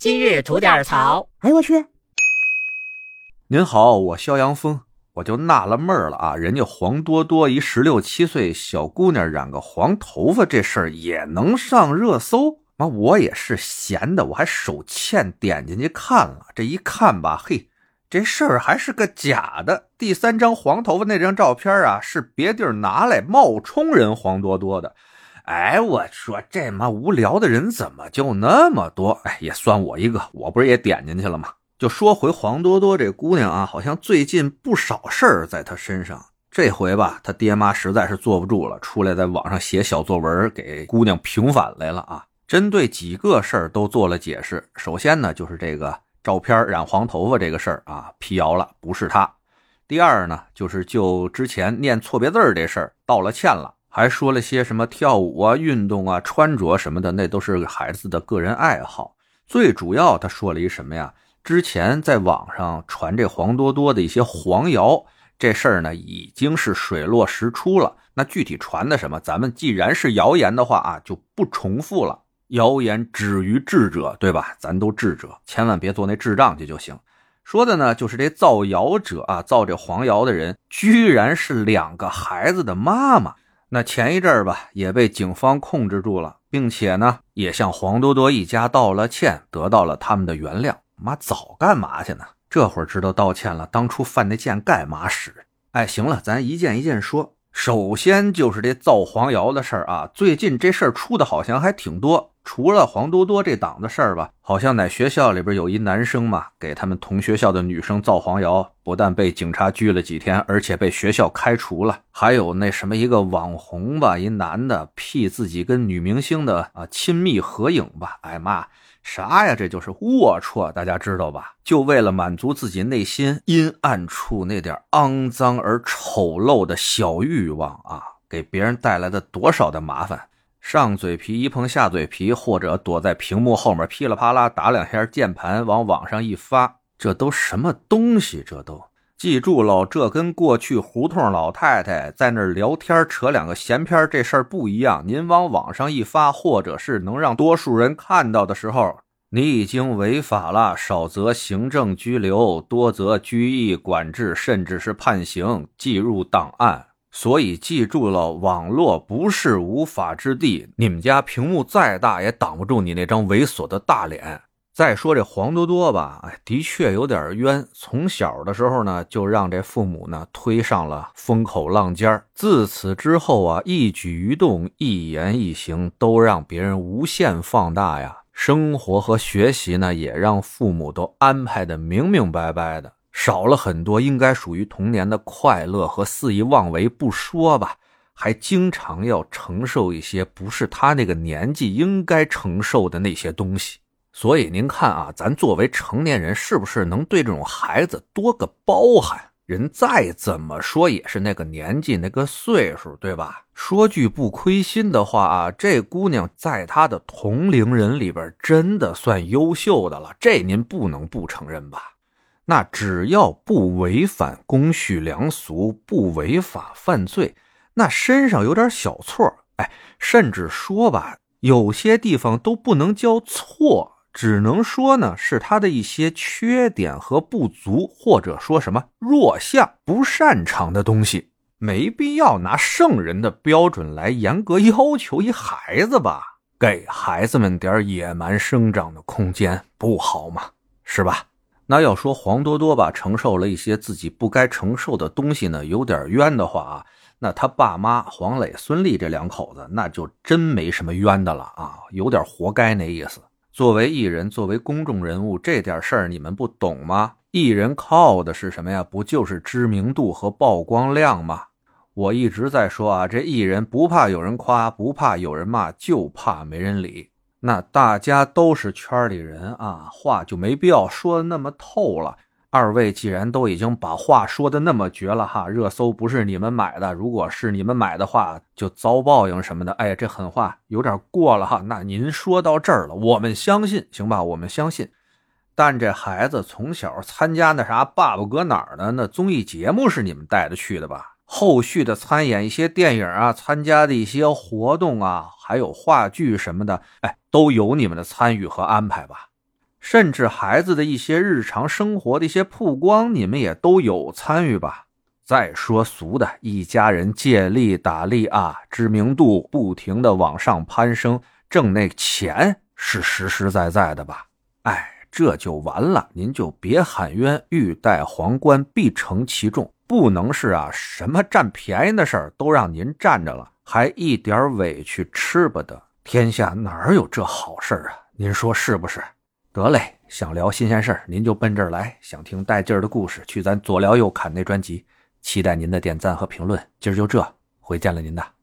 今日吐点槽。哎，我去！您好，我肖阳峰，我就纳了闷儿了啊，人家黄多多一十六七岁小姑娘染个黄头发这事儿也能上热搜？妈，我也是闲的，我还手欠点进去看了，这一看吧，嘿，这事儿还是个假的。第三张黄头发那张照片啊，是别地儿拿来冒充人黄多多的。哎，我说这妈无聊的人怎么就那么多？哎，也算我一个，我不是也点进去了吗？就说回黄多多这姑娘啊，好像最近不少事儿在她身上。这回吧，她爹妈实在是坐不住了，出来在网上写小作文，给姑娘平反来了啊。针对几个事儿都做了解释。首先呢，就是这个照片染黄头发这个事儿啊，辟谣了，不是她。第二呢，就是就之前念错别字这事儿道了歉了。还说了些什么跳舞啊、运动啊、穿着什么的，那都是孩子的个人爱好。最主要，他说了一什么呀？之前在网上传这黄多多的一些黄谣，这事儿呢已经是水落石出了。那具体传的什么，咱们既然是谣言的话啊，就不重复了。谣言止于智者，对吧？咱都智者，千万别做那智障去就行。说的呢，就是这造谣者啊，造这黄谣的人，居然是两个孩子的妈妈。那前一阵儿吧，也被警方控制住了，并且呢，也向黄多多一家道了歉，得到了他们的原谅。妈，早干嘛去呢？这会儿知道道歉了，当初犯那贱干嘛使？哎，行了，咱一件一件说。首先就是这造黄谣的事儿啊，最近这事儿出的好像还挺多。除了黄多多这档子事儿吧，好像在学校里边有一男生嘛，给他们同学校的女生造黄谣，不但被警察拘了几天，而且被学校开除了。还有那什么一个网红吧，一男的 P 自己跟女明星的啊亲密合影吧，哎妈，啥呀？这就是龌龊，大家知道吧？就为了满足自己内心阴暗处那点肮脏而丑陋的小欲望啊，给别人带来的多少的麻烦。上嘴皮一碰下嘴皮，或者躲在屏幕后面噼里啪啦打两下键盘，往网上一发，这都什么东西？这都记住喽，这跟过去胡同老太太在那儿聊天扯两个闲篇这事儿不一样。您往网上一发，或者是能让多数人看到的时候，你已经违法了，少则行政拘留，多则拘役、管制，甚至是判刑，记入档案。所以记住了，网络不是无法之地。你们家屏幕再大，也挡不住你那张猥琐的大脸。再说这黄多多吧，哎，的确有点冤。从小的时候呢，就让这父母呢推上了风口浪尖自此之后啊，一举一动、一言一行都让别人无限放大呀。生活和学习呢，也让父母都安排的明明白白的。少了很多应该属于童年的快乐和肆意妄为不说吧，还经常要承受一些不是他那个年纪应该承受的那些东西。所以您看啊，咱作为成年人，是不是能对这种孩子多个包涵？人再怎么说也是那个年纪那个岁数，对吧？说句不亏心的话啊，这姑娘在她的同龄人里边真的算优秀的了，这您不能不承认吧？那只要不违反公序良俗，不违法犯罪，那身上有点小错，哎，甚至说吧，有些地方都不能叫错，只能说呢是他的一些缺点和不足，或者说什么弱项、不擅长的东西，没必要拿圣人的标准来严格要求一孩子吧，给孩子们点野蛮生长的空间，不好吗？是吧？那要说黄多多吧，承受了一些自己不该承受的东西呢，有点冤的话啊，那他爸妈黄磊、孙俪这两口子，那就真没什么冤的了啊，有点活该那意思。作为艺人，作为公众人物，这点事儿你们不懂吗？艺人靠的是什么呀？不就是知名度和曝光量吗？我一直在说啊，这艺人不怕有人夸，不怕有人骂，就怕没人理。那大家都是圈里人啊，话就没必要说的那么透了。二位既然都已经把话说的那么绝了哈，热搜不是你们买的，如果是你们买的话，就遭报应什么的。哎，这狠话有点过了哈。那您说到这儿了，我们相信，行吧？我们相信。但这孩子从小参加那啥《爸爸搁哪儿》呢？那综艺节目是你们带着去的吧？后续的参演一些电影啊，参加的一些活动啊，还有话剧什么的，哎，都有你们的参与和安排吧？甚至孩子的一些日常生活的一些曝光，你们也都有参与吧？再说俗的，一家人借力打力啊，知名度不停的往上攀升，挣那钱是实实在在的吧？哎，这就完了，您就别喊冤，欲戴皇冠必承其重，不能是啊，什么占便宜的事儿都让您占着了，还一点委屈吃不得。天下哪有这好事啊？您说是不是？得嘞，想聊新鲜事儿，您就奔这儿来；想听带劲儿的故事，去咱左聊右侃那专辑。期待您的点赞和评论。今儿就这，回见了您的。